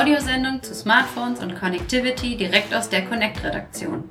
Audiosendung zu Smartphones und Connectivity direkt aus der Connect-Redaktion.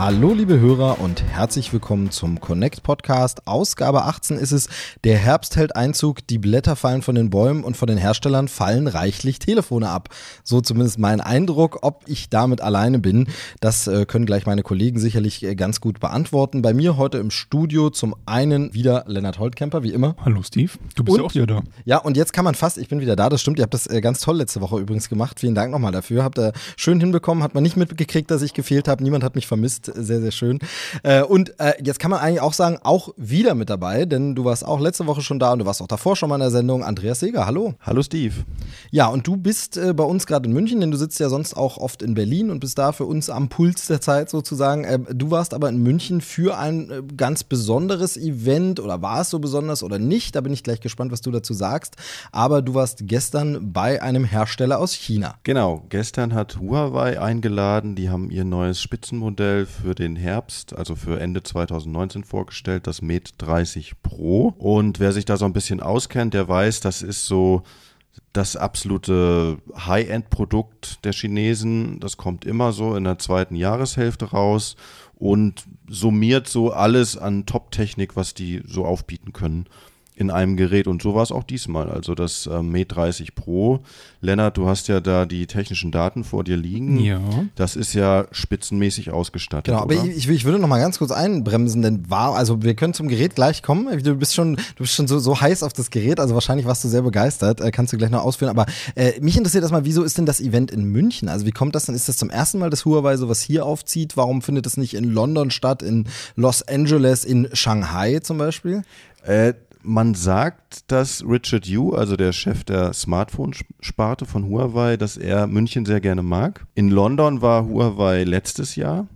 Hallo liebe Hörer und herzlich willkommen zum Connect Podcast. Ausgabe 18 ist es. Der Herbst hält Einzug, die Blätter fallen von den Bäumen und von den Herstellern fallen reichlich Telefone ab. So zumindest mein Eindruck. Ob ich damit alleine bin, das äh, können gleich meine Kollegen sicherlich äh, ganz gut beantworten. Bei mir heute im Studio zum einen wieder Lennart Holtkemper, wie immer. Hallo Steve, du bist Und- ja auch wieder da. Ja, und jetzt kann man fast, ich bin wieder da, das stimmt, ihr habt das äh, ganz toll letzte Woche übrigens gemacht. Vielen Dank nochmal dafür. Habt ihr schön hinbekommen, hat man nicht mitgekriegt, dass ich gefehlt habe. Niemand hat mich vermisst. Sehr, sehr schön. Äh, und äh, jetzt kann man eigentlich auch sagen, auch wieder mit dabei, denn du warst auch letzte Woche schon da und du warst auch davor schon mal in der Sendung. Andreas Seeger, hallo. Hallo Steve. Ja, und du bist äh, bei uns gerade in München, denn du sitzt ja sonst auch oft in Berlin und bist da für uns am Puls der Zeit sozusagen. Äh, du warst aber in München für ein äh, ganz besonderes Event oder war es so besonders oder nicht? Da bin ich gleich gespannt, was du dazu sagst. Aber du warst gestern bei einem Hersteller aus China. Genau, gestern hat Huawei eingeladen, die haben ihr neues Spitzenmodell für den Herbst, also für Ende 2019 vorgestellt, das Mate 30 Pro. Und wer sich da so ein bisschen auskennt, der weiß, das ist so das absolute High-End-Produkt der Chinesen. Das kommt immer so in der zweiten Jahreshälfte raus und summiert so alles an Top-Technik, was die so aufbieten können in einem Gerät. Und so war es auch diesmal. Also das äh, Mate 30 Pro. Lennart, du hast ja da die technischen Daten vor dir liegen. Ja. Das ist ja spitzenmäßig ausgestattet. Genau, aber oder? ich, ich, würde noch mal ganz kurz einbremsen, denn war, also wir können zum Gerät gleich kommen. Du bist schon, du bist schon so, so heiß auf das Gerät, also wahrscheinlich warst du sehr begeistert, äh, kannst du gleich noch ausführen. Aber äh, mich interessiert erstmal, wieso ist denn das Event in München? Also wie kommt das denn? Ist das zum ersten Mal, dass Huawei sowas hier aufzieht? Warum findet es nicht in London statt, in Los Angeles, in Shanghai zum Beispiel? Äh, man sagt, dass Richard Yu, also der Chef der Smartphone-Sparte von Huawei, dass er München sehr gerne mag. In London war Huawei letztes Jahr.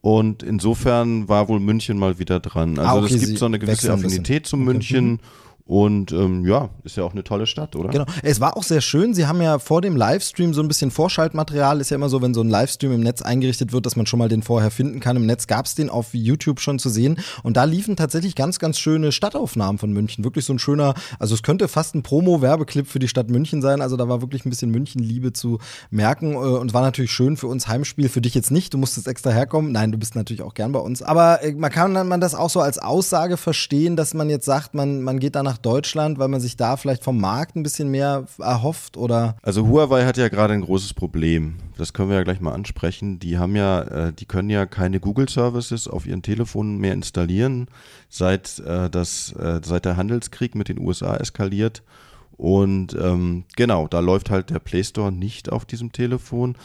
Und insofern war wohl München mal wieder dran. Also Ah, okay, es gibt so eine gewisse wechseln ein. Affinität zu Okay. Und ähm, ja, ist ja auch eine tolle Stadt, oder? Genau. Es war auch sehr schön. Sie haben ja vor dem Livestream so ein bisschen Vorschaltmaterial. Ist ja immer so, wenn so ein Livestream im Netz eingerichtet wird, dass man schon mal den vorher finden kann. Im Netz gab es den auf YouTube schon zu sehen. Und da liefen tatsächlich ganz, ganz schöne Stadtaufnahmen von München. Wirklich so ein schöner, also es könnte fast ein Promo-Werbeclip für die Stadt München sein. Also da war wirklich ein bisschen München-Liebe zu merken. Äh, Und war natürlich schön für uns Heimspiel. Für dich jetzt nicht. Du musstest extra herkommen. Nein, du bist natürlich auch gern bei uns. Aber äh, man kann man das auch so als Aussage verstehen, dass man jetzt sagt, man, man geht da nach Deutschland, weil man sich da vielleicht vom Markt ein bisschen mehr erhofft oder Also Huawei hat ja gerade ein großes Problem. Das können wir ja gleich mal ansprechen. Die haben ja, äh, die können ja keine Google Services auf ihren Telefonen mehr installieren, seit äh, das, äh, seit der Handelskrieg mit den USA eskaliert. Und ähm, genau, da läuft halt der Play Store nicht auf diesem Telefon.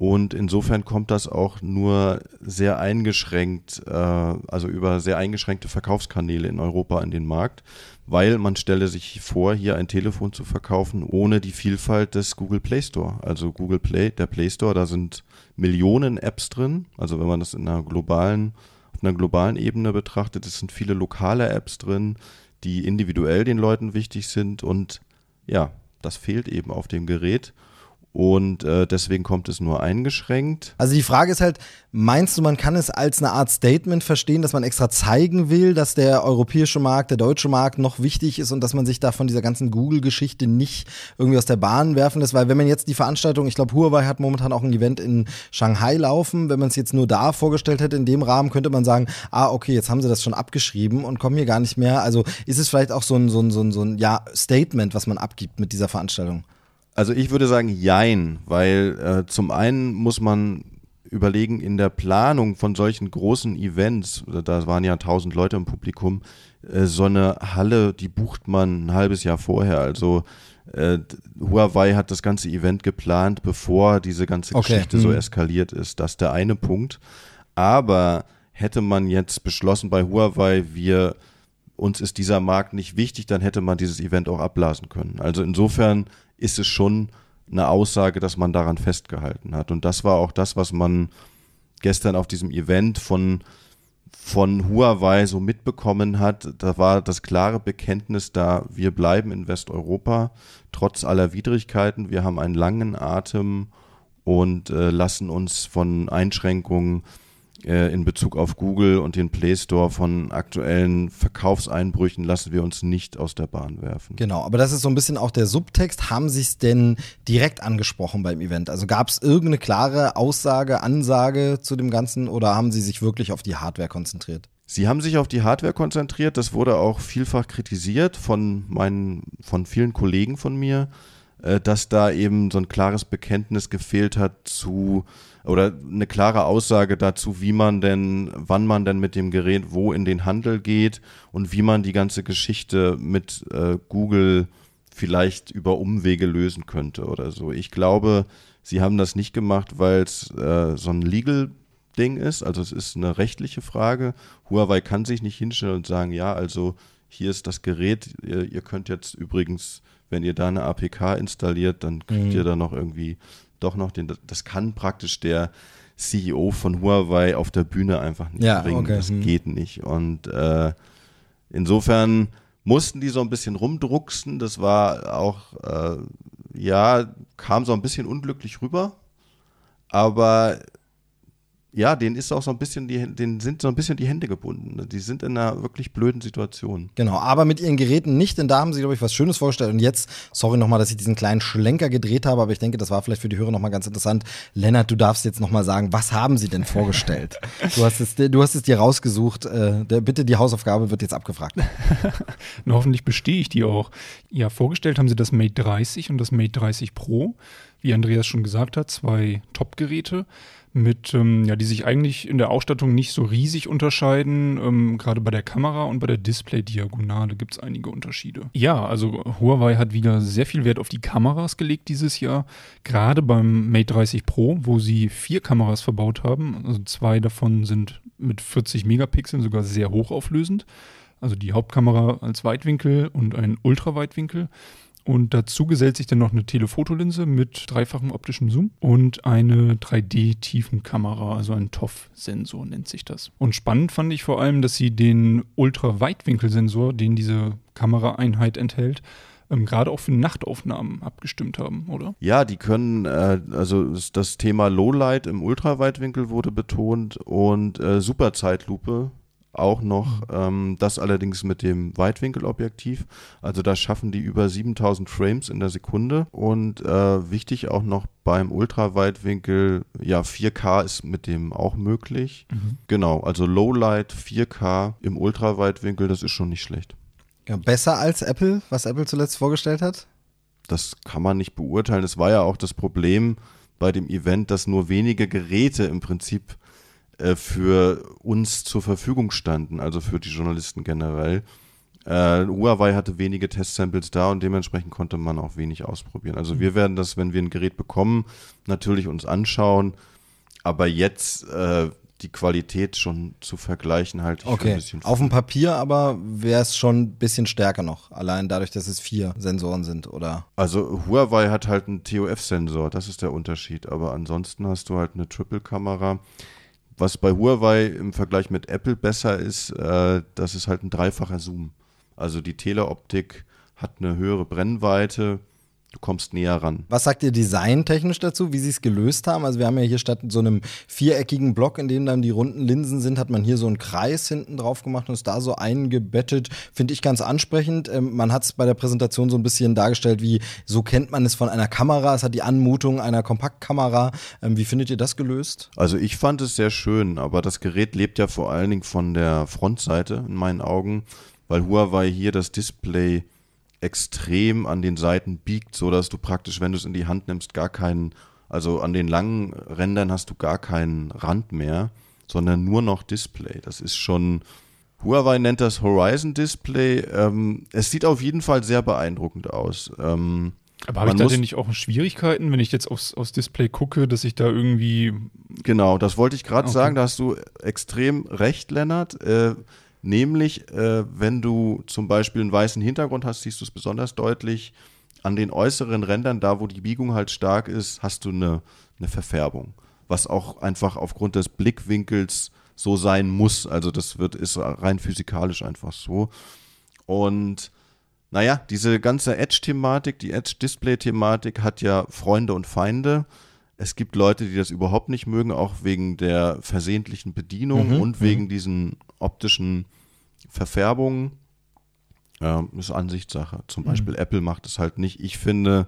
Und insofern kommt das auch nur sehr eingeschränkt, äh, also über sehr eingeschränkte Verkaufskanäle in Europa an den Markt, weil man stelle sich vor, hier ein Telefon zu verkaufen ohne die Vielfalt des Google Play Store. Also Google Play, der Play Store, da sind Millionen Apps drin. Also wenn man das in einer globalen, auf einer globalen Ebene betrachtet, es sind viele lokale Apps drin, die individuell den Leuten wichtig sind und ja, das fehlt eben auf dem Gerät. Und äh, deswegen kommt es nur eingeschränkt. Also die Frage ist halt, meinst du, man kann es als eine Art Statement verstehen, dass man extra zeigen will, dass der europäische Markt, der deutsche Markt noch wichtig ist und dass man sich da von dieser ganzen Google-Geschichte nicht irgendwie aus der Bahn werfen lässt? Weil wenn man jetzt die Veranstaltung, ich glaube, Huawei hat momentan auch ein Event in Shanghai laufen, wenn man es jetzt nur da vorgestellt hätte, in dem Rahmen könnte man sagen, ah, okay, jetzt haben sie das schon abgeschrieben und kommen hier gar nicht mehr. Also ist es vielleicht auch so ein, so ein, so ein, so ein ja, Statement, was man abgibt mit dieser Veranstaltung? Also ich würde sagen, jein, weil äh, zum einen muss man überlegen, in der Planung von solchen großen Events, da waren ja tausend Leute im Publikum, äh, so eine Halle, die bucht man ein halbes Jahr vorher. Also äh, Huawei hat das ganze Event geplant, bevor diese ganze Okay, Geschichte so hm. eskaliert ist. Das ist der eine Punkt. Aber hätte man jetzt beschlossen bei Huawei, wir uns ist dieser Markt nicht wichtig, dann hätte man dieses Event auch abblasen können. Also insofern ist es schon eine Aussage, dass man daran festgehalten hat. Und das war auch das, was man gestern auf diesem Event von, von Huawei so mitbekommen hat. Da war das klare Bekenntnis da, wir bleiben in Westeuropa, trotz aller Widrigkeiten. Wir haben einen langen Atem und äh, lassen uns von Einschränkungen äh, in Bezug auf Google und den Play Store von aktuellen Verkaufseinbrüchen lassen wir uns nicht aus der Bahn werfen. Genau, aber das ist so ein bisschen auch der Subtext. Haben Sie es denn direkt angesprochen beim Event? Also gab es irgendeine klare Aussage, Ansage zu dem Ganzen oder haben Sie sich wirklich auf die Hardware konzentriert? Sie haben sich auf die Hardware konzentriert. Das wurde auch vielfach kritisiert von meinen, von vielen Kollegen von mir, äh, dass da eben so ein klares Bekenntnis gefehlt hat zu oder eine klare Aussage dazu, wie man denn, wann man denn mit dem Gerät wo in den Handel geht und wie man die ganze Geschichte mit äh, Google vielleicht über Umwege lösen könnte oder so. Ich glaube, sie haben das nicht gemacht, weil es äh, so ein Legal Ding ist, also es ist eine rechtliche Frage. Huawei kann sich nicht hinstellen und sagen, ja, also hier ist das Gerät, ihr, ihr könnt jetzt übrigens, wenn ihr da eine APK installiert, dann kriegt mhm. ihr da noch irgendwie doch noch den, das kann praktisch der CEO von Huawei auf der Bühne einfach nicht ja, bringen. Okay. Das hm. geht nicht. Und äh, insofern mussten die so ein bisschen rumdrucksen. Das war auch, äh, ja, kam so ein bisschen unglücklich rüber. Aber ja, denen ist auch so ein bisschen die, denen sind so ein bisschen die Hände gebunden. Die sind in einer wirklich blöden Situation. Genau, aber mit ihren Geräten nicht, denn da haben sie, glaube ich, was Schönes vorgestellt. Und jetzt, sorry nochmal, dass ich diesen kleinen Schlenker gedreht habe, aber ich denke, das war vielleicht für die Hörer nochmal ganz interessant. Lennart, du darfst jetzt nochmal sagen, was haben sie denn vorgestellt? du, hast es, du hast es dir rausgesucht. Äh, der, bitte, die Hausaufgabe wird jetzt abgefragt. und hoffentlich bestehe ich die auch. Ja, vorgestellt haben sie das Mate 30 und das Mate 30 Pro. Wie Andreas schon gesagt hat, zwei Top-Geräte mit, ähm, ja, die sich eigentlich in der Ausstattung nicht so riesig unterscheiden. Ähm, Gerade bei der Kamera und bei der Display-Diagonale gibt es einige Unterschiede. Ja, also Huawei hat wieder sehr viel Wert auf die Kameras gelegt dieses Jahr. Gerade beim Mate 30 Pro, wo sie vier Kameras verbaut haben. Also zwei davon sind mit 40 Megapixeln sogar sehr hochauflösend. Also die Hauptkamera als Weitwinkel und ein Ultraweitwinkel. Und dazu gesellt sich dann noch eine Telefotolinse mit dreifachem optischem Zoom und eine 3D-Tiefenkamera, also ein TOF-Sensor nennt sich das. Und spannend fand ich vor allem, dass sie den Ultraweitwinkelsensor, den diese Kameraeinheit enthält, ähm, gerade auch für Nachtaufnahmen abgestimmt haben, oder? Ja, die können, äh, also das Thema Lowlight im Ultraweitwinkel wurde betont und äh, Superzeitlupe auch noch, ähm, das allerdings mit dem Weitwinkelobjektiv. Also da schaffen die über 7000 Frames in der Sekunde. Und äh, wichtig auch noch beim Ultraweitwinkel, ja, 4K ist mit dem auch möglich. Mhm. Genau, also Lowlight 4K im Ultraweitwinkel, das ist schon nicht schlecht. Ja, besser als Apple, was Apple zuletzt vorgestellt hat? Das kann man nicht beurteilen. Es war ja auch das Problem bei dem Event, dass nur wenige Geräte im Prinzip äh, für uns zur Verfügung standen, also für die Journalisten generell. Äh, Huawei hatte wenige Testsamples da und dementsprechend konnte man auch wenig ausprobieren. Also wir werden das, wenn wir ein Gerät bekommen, natürlich uns anschauen, aber jetzt äh, die Qualität schon zu vergleichen halt okay. ein bisschen. Auf dem Papier aber wäre es schon ein bisschen stärker noch, allein dadurch, dass es vier Sensoren sind, oder? Also Huawei hat halt einen TOF-Sensor, das ist der Unterschied, aber ansonsten hast du halt eine Triple-Kamera. Was bei Huawei im Vergleich mit Apple besser ist, äh, das ist halt ein dreifacher Zoom. Also die Teleoptik hat eine höhere Brennweite, du kommst näher ran. Was sagt ihr designtechnisch dazu, wie sie es gelöst haben? Also wir haben ja hier statt so einem viereckigen Block, in dem dann die runden Linsen sind, hat man hier so einen Kreis hinten drauf gemacht und ist da so eingebettet. Finde ich ganz ansprechend. Ähm, man hat es bei der Präsentation so ein bisschen dargestellt, wie so kennt man es von einer Kamera. Es hat die Anmutung einer Kompaktkamera. Ähm, wie findet ihr das gelöst? Also ich fand es sehr schön, aber das Gerät lebt ja vor allen Dingen von der Frontseite in meinen Augen, weil Huawei hier das Display extrem an den Seiten biegt, so dass du praktisch, wenn du es in die Hand nimmst, gar keinen, also an den langen Rändern hast du gar keinen Rand mehr, sondern nur noch Display. Das ist schon, Huawei nennt das Horizon Display. Ähm, es sieht auf jeden Fall sehr beeindruckend aus. Ähm, aber habe ich da denn nicht auch Schwierigkeiten, wenn ich jetzt aufs, aufs Display gucke, dass ich da irgendwie. Genau, das wollte ich gerade okay. sagen, da hast du extrem recht, Lennart. Äh, Nämlich, äh, wenn du zum Beispiel einen weißen Hintergrund hast, siehst du es besonders deutlich. An den äußeren Rändern, da wo die Biegung halt stark ist, hast du eine, eine Verfärbung. Was auch einfach aufgrund des Blickwinkels so sein muss. Also das wird, ist rein physikalisch einfach so. Und naja, diese ganze Edge-Thematik, die Edge-Display-Thematik hat ja Freunde und Feinde. Es gibt Leute, die das überhaupt nicht mögen, auch wegen der versehentlichen Bedienung Mhm, und wegen diesen optischen Verfärbungen. Ja, ist Ansichtssache. Zum Beispiel Apple macht es halt nicht. Ich finde,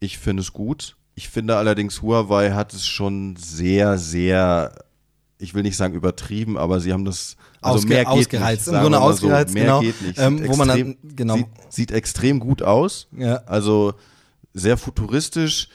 ich finde es gut. Ich finde allerdings, Huawei hat es schon sehr, sehr, ich will nicht sagen übertrieben, aber sie haben das also Ausge- mehr geht ausgereizt, nicht. im Grunde ausgereizt, so. mehr genau. geht nicht. Ähm, Sieht wo man dann- extrem, genau. Sieht, sieht extrem gut aus. Ja. Also sehr futuristisch.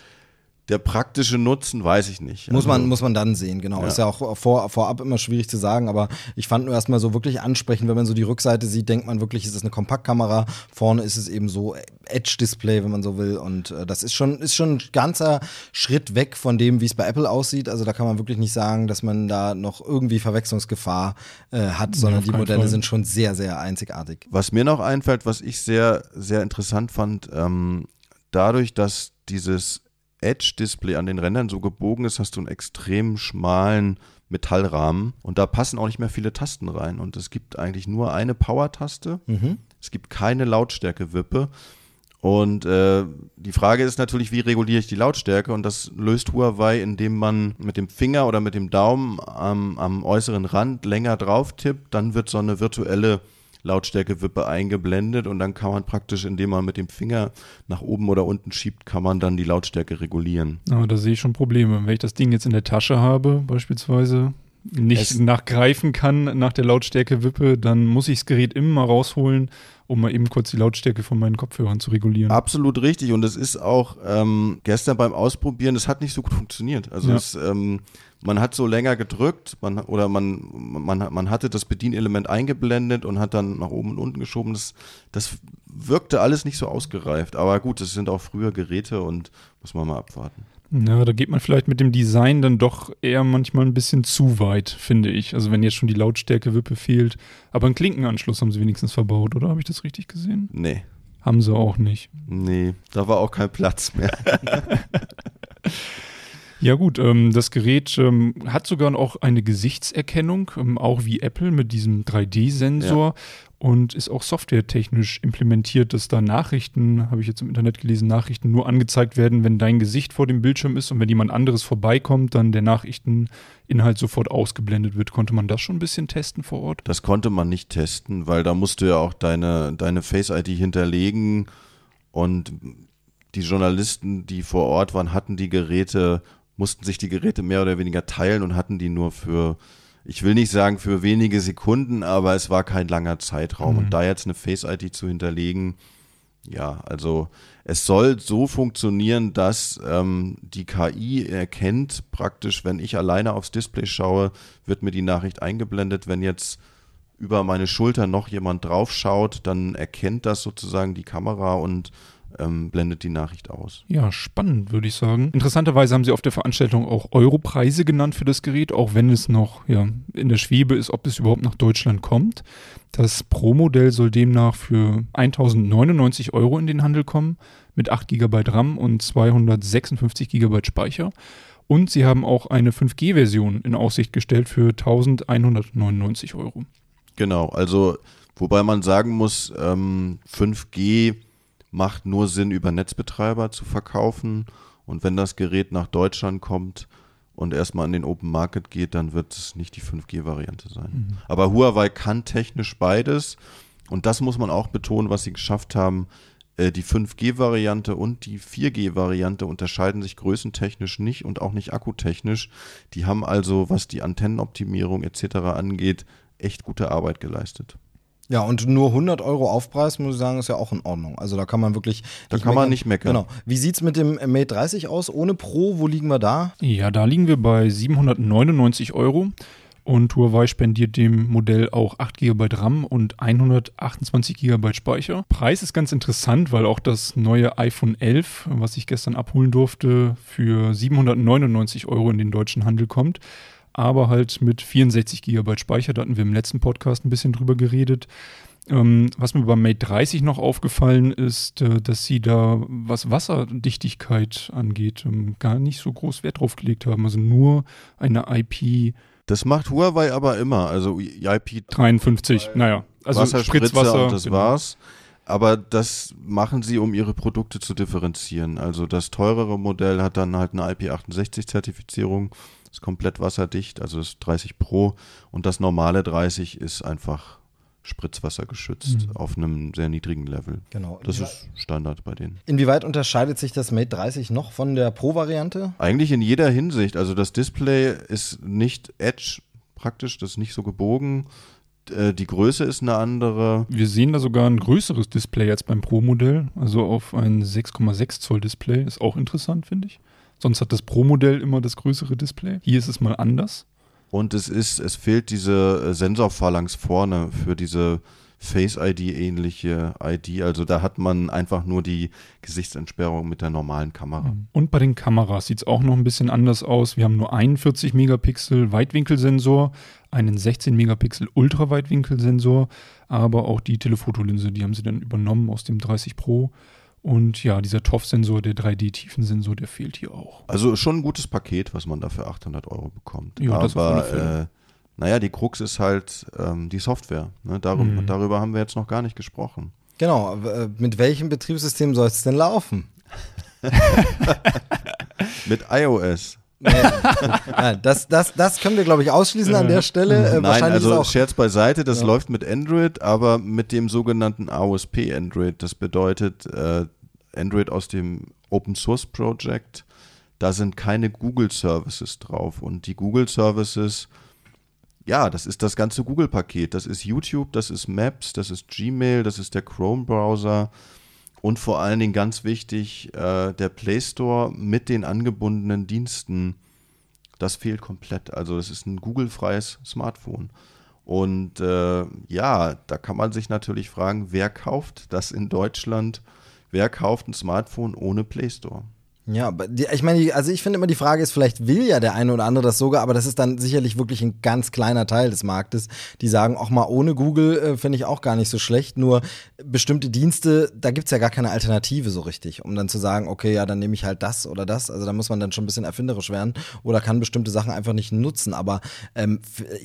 Der praktische Nutzen weiß ich nicht. Muss also, man, muss man dann sehen, genau. Ja. Ist ja auch vor, vorab immer schwierig zu sagen, aber ich fand nur erstmal so wirklich ansprechend, wenn man so die Rückseite sieht, denkt man wirklich, ist es eine Kompaktkamera. Vorne ist es eben so Edge-Display, wenn man so will. Und äh, das ist schon, ist schon ein ganzer Schritt weg von dem, wie es bei Apple aussieht. Also da kann man wirklich nicht sagen, dass man da noch irgendwie Verwechslungsgefahr äh, hat, sondern auf die Modelle Fall. sind schon sehr, sehr einzigartig. Was mir noch einfällt, was ich sehr, sehr interessant fand, ähm, dadurch, dass dieses Edge-Display an den Rändern so gebogen ist, hast du einen extrem schmalen Metallrahmen und da passen auch nicht mehr viele Tasten rein. Und es gibt eigentlich nur eine Power-Taste. Es gibt keine Lautstärke-Wippe. Und äh, die Frage ist natürlich, wie reguliere ich die Lautstärke? Und das löst Huawei, indem man mit dem Finger oder mit dem Daumen am, am äußeren Rand länger drauf tippt. Dann wird so eine virtuelle Lautstärke-Wippe eingeblendet und dann kann man praktisch, indem man mit dem Finger nach oben oder unten schiebt, kann man dann die Lautstärke regulieren. Aber da sehe ich schon Probleme. Wenn ich das Ding jetzt in der Tasche habe, beispielsweise, nicht Es- nachgreifen kann nach der Lautstärke-Wippe, dann muss ich das Gerät immer mal rausholen, um mal eben kurz die Lautstärke von meinen Kopfhörern zu regulieren. Absolut richtig. Und es ist auch ähm, gestern beim Ausprobieren, es hat nicht so gut funktioniert. Also Ja. es, ähm, man hat so länger gedrückt, man oder man, man, man hatte das Bedienelement eingeblendet und hat dann nach oben und unten geschoben. Das, das wirkte alles nicht so ausgereift. Aber gut, es sind auch früher Geräte und muss man mal abwarten. Ja, da geht man vielleicht mit dem Design dann doch eher manchmal ein bisschen zu weit, finde ich. Also wenn jetzt schon die Lautstärke-Wippe fehlt. Aber einen Klinkenanschluss haben sie wenigstens verbaut, oder? Habe ich das richtig gesehen? Nee. Haben sie auch nicht. Nee, da war auch kein Platz mehr. Ja gut, ähm, das Gerät ähm, hat sogar auch eine Gesichtserkennung, ähm, auch wie Apple mit diesem 3D-Sensor und ist auch softwaretechnisch implementiert, dass da Nachrichten, habe ich jetzt im Internet gelesen, Nachrichten nur angezeigt werden, wenn dein Gesicht vor dem Bildschirm ist und wenn jemand anderes vorbeikommt, dann der Nachrichteninhalt sofort ausgeblendet wird. Konnte man das schon ein bisschen testen vor Ort? Das konnte man nicht testen, weil da musst du ja auch deine, deine Face-ID hinterlegen und die Journalisten, die vor Ort waren, hatten die Geräte, mussten sich die Geräte mehr oder weniger teilen und hatten die nur für, ich will nicht sagen für wenige Sekunden, aber es war kein langer Zeitraum. Und da jetzt eine Face-ID zu hinterlegen, ja, also es soll so funktionieren, dass ähm, die KI erkennt praktisch, wenn ich alleine aufs Display schaue, wird mir die Nachricht eingeblendet. Wenn jetzt über meine Schulter noch jemand drauf schaut, dann erkennt das sozusagen die Kamera und ähm, blendet die Nachricht aus. Ja, spannend, würde ich sagen. Interessanterweise haben sie auf der Veranstaltung auch Europreise genannt für das Gerät, auch wenn es noch ja, in der Schwebe ist, ob es überhaupt nach Deutschland kommt. Das Pro-Modell soll demnach für 1099 Euro in den Handel kommen, mit 8 GB RAM und 256 GB Speicher. Und sie haben auch eine 5G-Version in Aussicht gestellt für 1199 Euro. Genau, also wobei man sagen muss, ähm, 5G macht nur Sinn, über Netzbetreiber zu verkaufen. Und wenn das Gerät nach Deutschland kommt und erstmal an den Open Market geht, dann wird es nicht die 5G-Variante sein. Aber Huawei kann technisch beides. Und das muss man auch betonen, was sie geschafft haben. Äh, Die 5G-Variante und die 4G-Variante unterscheiden sich größentechnisch nicht und auch nicht akkutechnisch. Die haben also, was die Antennenoptimierung etc. angeht, echt gute Arbeit geleistet. Ja, und nur 100 Euro Aufpreis, muss ich sagen, ist ja auch in Ordnung. Also da kann man wirklich. Da kann man nicht meckern. Genau. Wie sieht's mit dem Mate 30 aus? Ohne Pro, wo liegen wir da? Ja, da liegen wir bei 799 Euro. Und Huawei spendiert dem Modell auch 8 GB RAM und 128 GB Speicher. Preis ist ganz interessant, weil auch das neue iPhone 11, was ich gestern abholen durfte, für 799 Euro in den deutschen Handel kommt. Aber halt mit 64 GB Speicher, da hatten wir im letzten Podcast ein bisschen drüber geredet. Ähm, was mir beim Mate 30 noch aufgefallen ist, äh, dass sie da, was Wasserdichtigkeit angeht, ähm, gar nicht so groß Wert drauf gelegt haben. Also nur eine IP Das macht Huawei aber immer. Also IP 53, naja, also Wasserspritzer Spritzwasser. und das genau. war's. Aber das machen sie, um ihre Produkte zu differenzieren. Also das teurere Modell hat dann halt eine IP68-Zertifizierung, ist komplett wasserdicht, also ist 30 Pro. Und das normale 30 ist einfach Spritzwasser geschützt Mhm. auf einem sehr niedrigen Level. Genau. Das ist Standard bei denen. Inwieweit unterscheidet sich das Mate 30 noch von der Pro-Variante? Eigentlich in jeder Hinsicht. Also das Display ist nicht Edge praktisch, das ist nicht so gebogen. Äh, Die Größe ist eine andere. Wir sehen da sogar ein größeres Display als beim Pro-Modell, also auf ein 6,6 Zoll Display. Ist auch interessant, finde ich. Sonst hat das Pro-Modell immer das größere Display. Hier ist es mal anders. Und es ist, es fehlt diese äh, Sensorphalanx vorne für diese Face-ID-ähnliche ID. Also da hat man einfach nur die Gesichtsentsperrung mit der normalen Kamera. Und bei den Kameras sieht es auch noch ein bisschen anders aus. Wir haben nur einen 40 Megapixel Weitwinkelsensor, einen 16 Megapixel Ultraweitwinkelsensor, aber auch die Telefotolinse, die haben sie dann übernommen aus dem 30 Pro. Und ja, dieser TOF-Sensor, der 3D-Tiefensensor, der fehlt hier auch. Also schon ein gutes Paket, was man da für 800 Euro bekommt. Ja, das auf alle Aber Fälle. äh, naja, die Krux ist halt ähm, die Software. Ne? Darum, Mhm. Darüber haben wir jetzt noch gar nicht gesprochen. Genau, äh, mit welchem Betriebssystem soll es denn laufen? Mit iOS. Ja, das, das, das können wir, glaube ich, ausschließen an der Stelle. Äh, Nein, wahrscheinlich also ist auch Scherz beiseite, das Ja. läuft mit Android, aber mit dem sogenannten AOSP Android. Das bedeutet äh, Android aus dem Open Source Project. Da sind keine Google Services drauf. Und die Google Services, ja, das ist das ganze Google-Paket. Das ist YouTube, das ist Maps, das ist Gmail, das ist der Chrome-Browser. Und vor allen Dingen ganz wichtig, äh, der Play Store mit den angebundenen Diensten, das fehlt komplett. Also es ist ein Google-freies Smartphone. Und äh, ja, da kann man sich natürlich fragen, wer kauft das in Deutschland? Wer kauft ein Smartphone ohne Play Store? Ja, ich meine, also ich finde immer die Frage ist, vielleicht will ja der eine oder andere das sogar, aber das ist dann sicherlich wirklich ein ganz kleiner Teil des Marktes, die sagen, auch mal ohne Google äh, finde ich auch gar nicht so schlecht, nur bestimmte Dienste, da gibt's ja gar keine Alternative so richtig, um dann zu sagen, okay, ja, dann nehme ich halt das oder das, also da muss man dann schon ein bisschen erfinderisch werden oder kann bestimmte Sachen einfach nicht nutzen, aber ähm,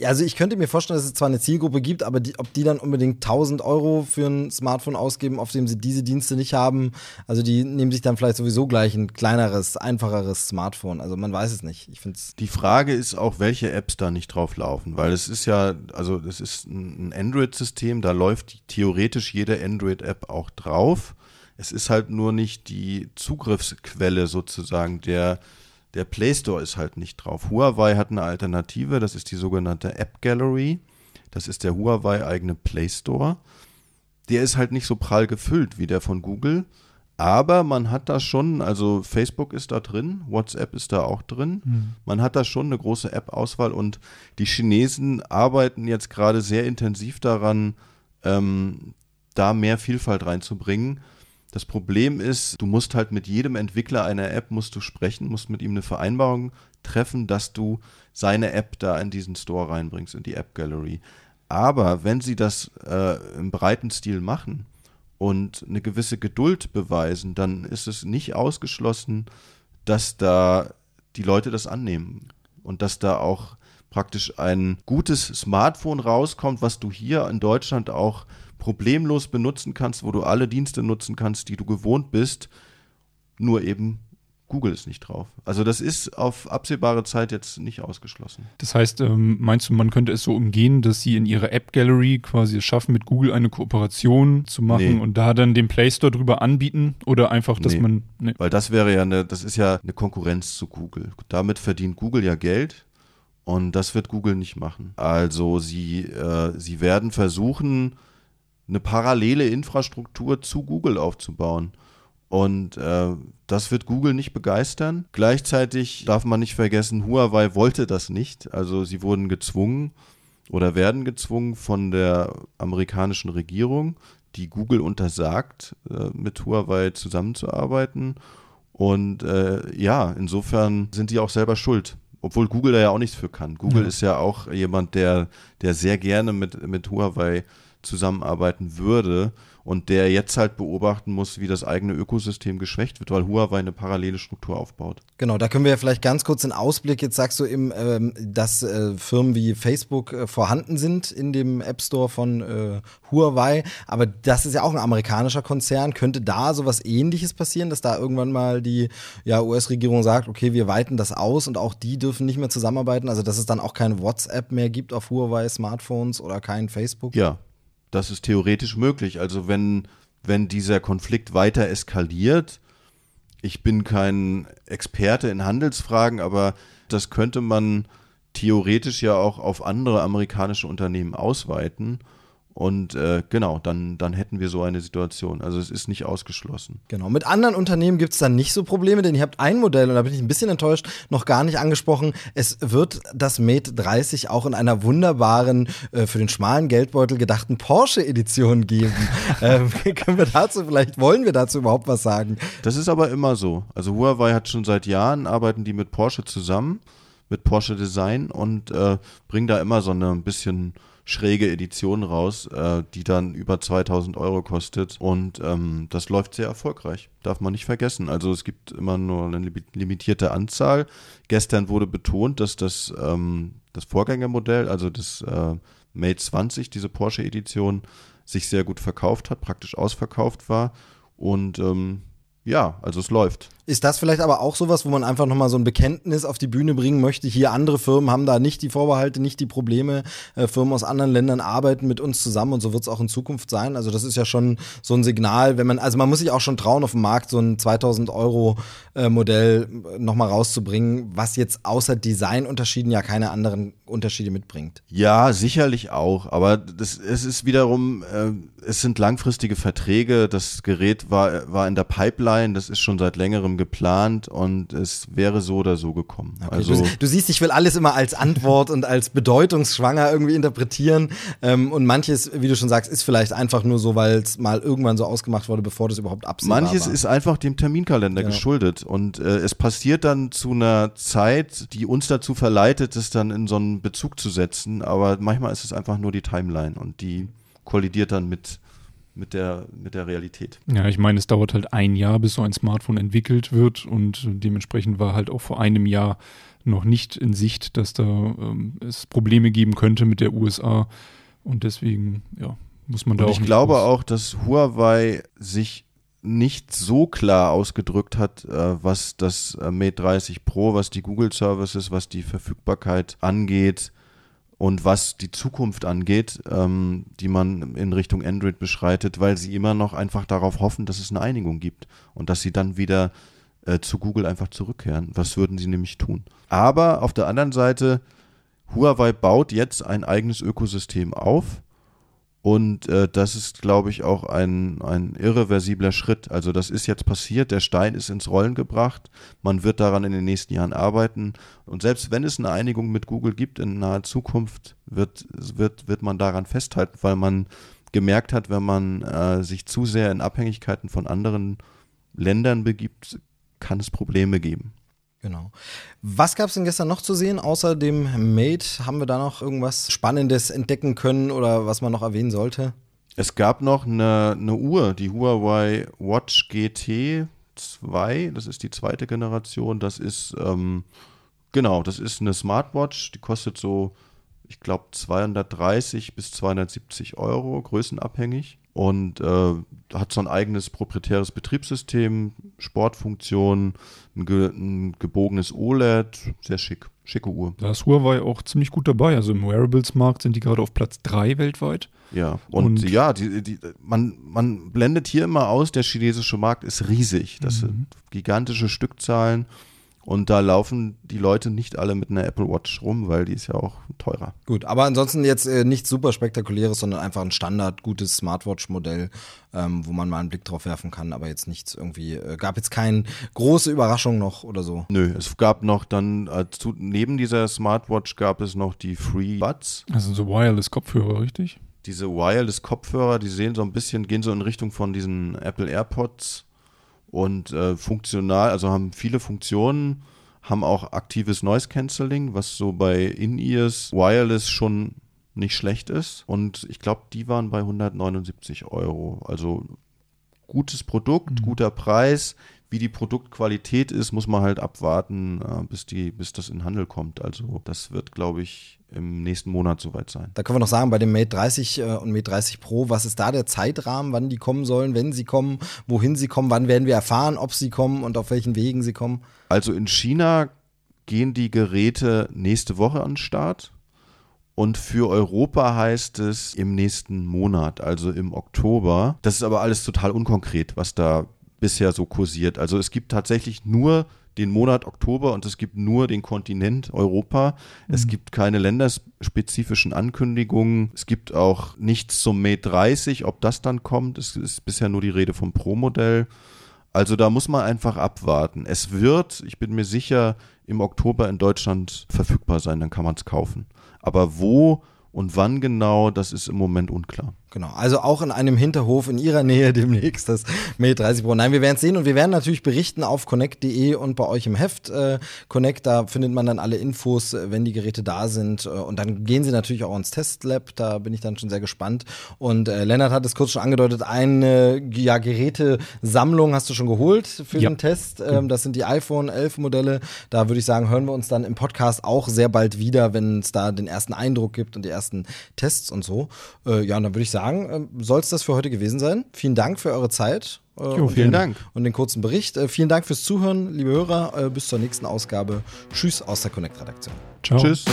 also ich könnte mir vorstellen, dass es zwar eine Zielgruppe gibt, aber die, ob die dann unbedingt 1000 Euro für ein Smartphone ausgeben, auf dem sie diese Dienste nicht haben, also die nehmen sich dann vielleicht sowieso gleich ein kleineres, einfacheres Smartphone. Also man weiß es nicht. Ich finde es. Die Frage ist auch, welche Apps da nicht drauf laufen, weil es ist ja, also es ist ein ein Android-System, da läuft theoretisch jede Android-App auch drauf. Es ist halt nur nicht die Zugriffsquelle sozusagen, der, der Play Store ist halt nicht drauf. Huawei hat eine Alternative, das ist die sogenannte App Gallery. Das ist der Huawei eigene Play Store. Der ist halt nicht so prall gefüllt wie der von Google. Aber man hat da schon, also Facebook ist da drin, WhatsApp ist da auch drin. Man hat da schon eine große App-Auswahl und die Chinesen arbeiten jetzt gerade sehr intensiv daran, ähm, da mehr Vielfalt reinzubringen. Das Problem ist, du musst halt mit jedem Entwickler einer App musst du sprechen, musst mit ihm eine Vereinbarung treffen, dass du seine App da in diesen Store reinbringst, in die App Gallery. Aber wenn sie das äh, im breiten Stil machen und eine gewisse Geduld beweisen, dann ist es nicht ausgeschlossen, dass da die Leute das annehmen und dass da auch praktisch ein gutes Smartphone rauskommt, was du hier in Deutschland auch problemlos benutzen kannst, wo du alle Dienste nutzen kannst, die du gewohnt bist, nur eben Google ist nicht drauf. Also das ist auf absehbare Zeit jetzt nicht ausgeschlossen. Das heißt, ähm, meinst du, man könnte es so umgehen, dass sie in ihrer App Gallery quasi es schaffen, mit Google eine Kooperation zu machen Nee. und da dann den Play Store drüber anbieten? Oder einfach, dass Nee. man. Ne, Weil das wäre ja eine, das ist ja eine Konkurrenz zu Google. Damit verdient Google ja Geld und das wird Google nicht machen. Also sie, äh, sie werden versuchen, eine parallele Infrastruktur zu Google aufzubauen. Und äh, das wird Google nicht begeistern. Gleichzeitig darf man nicht vergessen, Huawei wollte das nicht. Also sie wurden gezwungen oder werden gezwungen von der amerikanischen Regierung, die Google untersagt, äh, mit Huawei zusammenzuarbeiten. Und äh, ja, insofern sind die auch selber schuld. Obwohl Google da ja auch nichts für kann. Google Ja. ist ja auch jemand, der, der sehr gerne mit, mit Huawei zusammenarbeiten würde. Und der jetzt halt beobachten muss, wie das eigene Ökosystem geschwächt wird, weil Huawei eine parallele Struktur aufbaut. Genau, da können wir ja vielleicht ganz kurz einen Ausblick. Jetzt sagst du eben, ähm, dass äh, Firmen wie Facebook äh, vorhanden sind in dem App Store von äh, Huawei, aber das ist ja auch ein amerikanischer Konzern. Könnte da sowas ähnliches passieren, dass da irgendwann mal die ja, US-Regierung sagt, okay, wir weiten das aus und auch die dürfen nicht mehr zusammenarbeiten, also dass es dann auch kein WhatsApp mehr gibt auf Huawei-Smartphones oder kein Facebook? Ja, das ist theoretisch möglich. Also wenn, wenn dieser Konflikt weiter eskaliert, ich bin kein Experte in Handelsfragen, aber das könnte man theoretisch ja auch auf andere amerikanische Unternehmen ausweiten. Und äh, genau, dann, dann hätten wir so eine Situation. Also es ist nicht ausgeschlossen. Genau. Mit anderen Unternehmen gibt es dann nicht so Probleme, denn ihr habt ein Modell, und da bin ich ein bisschen enttäuscht, noch gar nicht angesprochen. Es wird das Mate 30 auch in einer wunderbaren, äh, für den schmalen Geldbeutel gedachten Porsche-Edition geben. ähm, können wir dazu vielleicht, wollen wir dazu überhaupt was sagen? Das ist aber immer so. Also Huawei hat schon seit Jahren, arbeiten die mit Porsche zusammen, mit Porsche Design und äh, bringen da immer so eine ein bisschen schräge Edition raus, äh, die dann über 2000 Euro kostet. Und ähm, das läuft sehr erfolgreich. Darf man nicht vergessen. Also es gibt immer nur eine limitierte Anzahl. Gestern wurde betont, dass das, ähm, das Vorgängermodell, also das äh, Mate 20, diese Porsche-Edition, sich sehr gut verkauft hat, praktisch ausverkauft war. Und ähm, ja, also es läuft. Ist das vielleicht aber auch sowas, wo man einfach nochmal so ein Bekenntnis auf die Bühne bringen möchte? Hier andere Firmen haben da nicht die Vorbehalte, nicht die Probleme. Äh, Firmen aus anderen Ländern arbeiten mit uns zusammen und so wird es auch in Zukunft sein. Also das ist ja schon so ein Signal, wenn man, also man muss sich auch schon trauen, auf dem Markt so ein 2000 Euro äh, Modell nochmal rauszubringen, was jetzt außer Designunterschieden ja keine anderen Unterschiede mitbringt. Ja, sicherlich auch. Aber das, es ist wiederum, äh, es sind langfristige Verträge. Das Gerät war, war in der Pipeline. Das ist schon seit längerem geplant und es wäre so oder so gekommen. Okay, also du, du, siehst, ich will alles immer als Antwort und als bedeutungsschwanger irgendwie interpretieren. Ähm, und manches, wie du schon sagst, ist vielleicht einfach nur so, weil es mal irgendwann so ausgemacht wurde, bevor das überhaupt absehbar Manches war. ist einfach dem Terminkalender Ja. geschuldet und äh, es passiert dann zu einer Zeit, die uns dazu verleitet, es dann in so einen Bezug zu setzen. Aber manchmal ist es einfach nur die Timeline und die kollidiert dann mit mit der, mit der Realität. Ja, ich meine, es dauert halt ein Jahr, bis so ein Smartphone entwickelt wird und dementsprechend war halt auch vor einem Jahr noch nicht in Sicht, dass da ähm, es Probleme geben könnte mit der USA und deswegen, ja, muss man da Und auch ich glaube groß- auch, dass Huawei sich nicht so klar ausgedrückt hat, äh, was das äh, Mate 30 Pro, was die Google Services, was die Verfügbarkeit angeht und was die Zukunft angeht, ähm, die man in Richtung Android beschreitet, weil sie immer noch einfach darauf hoffen, dass es eine Einigung gibt und dass sie dann wieder äh, zu Google einfach zurückkehren. Was würden sie nämlich tun? Aber auf der anderen Seite, Huawei baut jetzt ein eigenes Ökosystem auf. Und äh, das ist, glaube ich, auch ein, ein irreversibler Schritt. Also das ist jetzt passiert, der Stein ist ins Rollen gebracht, man wird daran in den nächsten Jahren arbeiten. Und selbst wenn es eine Einigung mit Google gibt in naher Zukunft, wird, wird, wird man daran festhalten, weil man gemerkt hat, wenn man äh, sich zu sehr in Abhängigkeiten von anderen Ländern begibt, kann es Probleme geben. Genau. Was gab es denn gestern noch zu sehen? Außer dem Mate haben wir da noch irgendwas Spannendes entdecken können oder was man noch erwähnen sollte? Es gab noch eine, eine Uhr, die Huawei Watch GT 2, das ist die zweite Generation, das ist, ähm, genau, das ist eine Smartwatch, die kostet so, ich glaube, 230 bis 270 Euro, größenabhängig und äh, hat so ein eigenes proprietäres Betriebssystem, Sportfunktionen, ein, ge ein gebogenes OLED, sehr schick, schicke Uhr. Da ist Huawei auch ziemlich gut dabei. Also im Wearables-Markt sind die gerade auf Platz 3 weltweit. Ja, und, Und- ja, die, die, man, man blendet hier immer aus, der chinesische Markt ist riesig. Das sind gigantische Stückzahlen und da laufen die Leute nicht alle mit einer Apple Watch rum, weil die ist ja auch teurer. Gut, aber ansonsten jetzt äh, nichts super spektakuläres, sondern einfach ein Standard gutes Smartwatch-Modell, ähm, wo man mal einen Blick drauf werfen kann, aber jetzt nichts irgendwie, äh, gab jetzt keine große Überraschung noch oder so. Nö, es gab noch dann, äh, zu, neben dieser Smartwatch gab es noch die Free Buds. Also so Wireless-Kopfhörer, richtig? Diese Wireless-Kopfhörer, die sehen so ein bisschen, gehen so in Richtung von diesen Apple AirPods und äh, funktional, also haben viele Funktionen, haben auch aktives Noise Cancelling, was so bei In-Ears Wireless schon nicht schlecht ist. Und ich glaube, die waren bei 179 Euro. Also gutes Produkt, mhm. guter Preis. Wie die Produktqualität ist, muss man halt abwarten, äh, bis, die, bis das in Handel kommt. Also das wird, glaube ich, im nächsten Monat soweit sein. Da können wir noch sagen, bei dem Mate 30 äh, und Mate 30 Pro, was ist da der Zeitrahmen, wann die kommen sollen, wenn sie kommen, wohin sie kommen, wann werden wir erfahren, ob sie kommen und auf welchen Wegen sie kommen? Also in China gehen die Geräte nächste Woche an den Start. Und für Europa heißt es im nächsten Monat, also im Oktober. Das ist aber alles total unkonkret, was da bisher so kursiert. Also es gibt tatsächlich nur den Monat Oktober und es gibt nur den Kontinent Europa. Mhm. Es gibt keine länderspezifischen Ankündigungen. Es gibt auch nichts zum Mate 30, ob das dann kommt. Es ist bisher nur die Rede vom Pro-Modell. Also da muss man einfach abwarten. Es wird, ich bin mir sicher, im Oktober in Deutschland verfügbar sein, dann kann man es kaufen. Aber wo und wann genau, das ist im Moment unklar. Genau, also auch in einem Hinterhof in Ihrer Nähe demnächst das Mate 30 Pro. Nein, wir werden es sehen und wir werden natürlich berichten auf connect.de und bei euch im Heft äh, Connect. Da findet man dann alle Infos, äh, wenn die Geräte da sind. Äh, und dann gehen sie natürlich auch ins Testlab. Da bin ich dann schon sehr gespannt. Und äh, Lennart hat es kurz schon angedeutet, eine ja, Gerätesammlung hast du schon geholt für ja. den Test. Ähm, das sind die iPhone 11 Modelle. Da würde ich sagen, hören wir uns dann im Podcast auch sehr bald wieder, wenn es da den ersten Eindruck gibt und die ersten Tests und so. Äh, ja, und dann würde ich sagen, sagen, äh, soll es das für heute gewesen sein. Vielen Dank für eure Zeit. Äh, jo, vielen den, Dank. Und den kurzen Bericht. Äh, vielen Dank fürs Zuhören, liebe Hörer. bis zur nächsten Ausgabe. Tschüss aus der Connect-Redaktion. Ciao. Tschüss.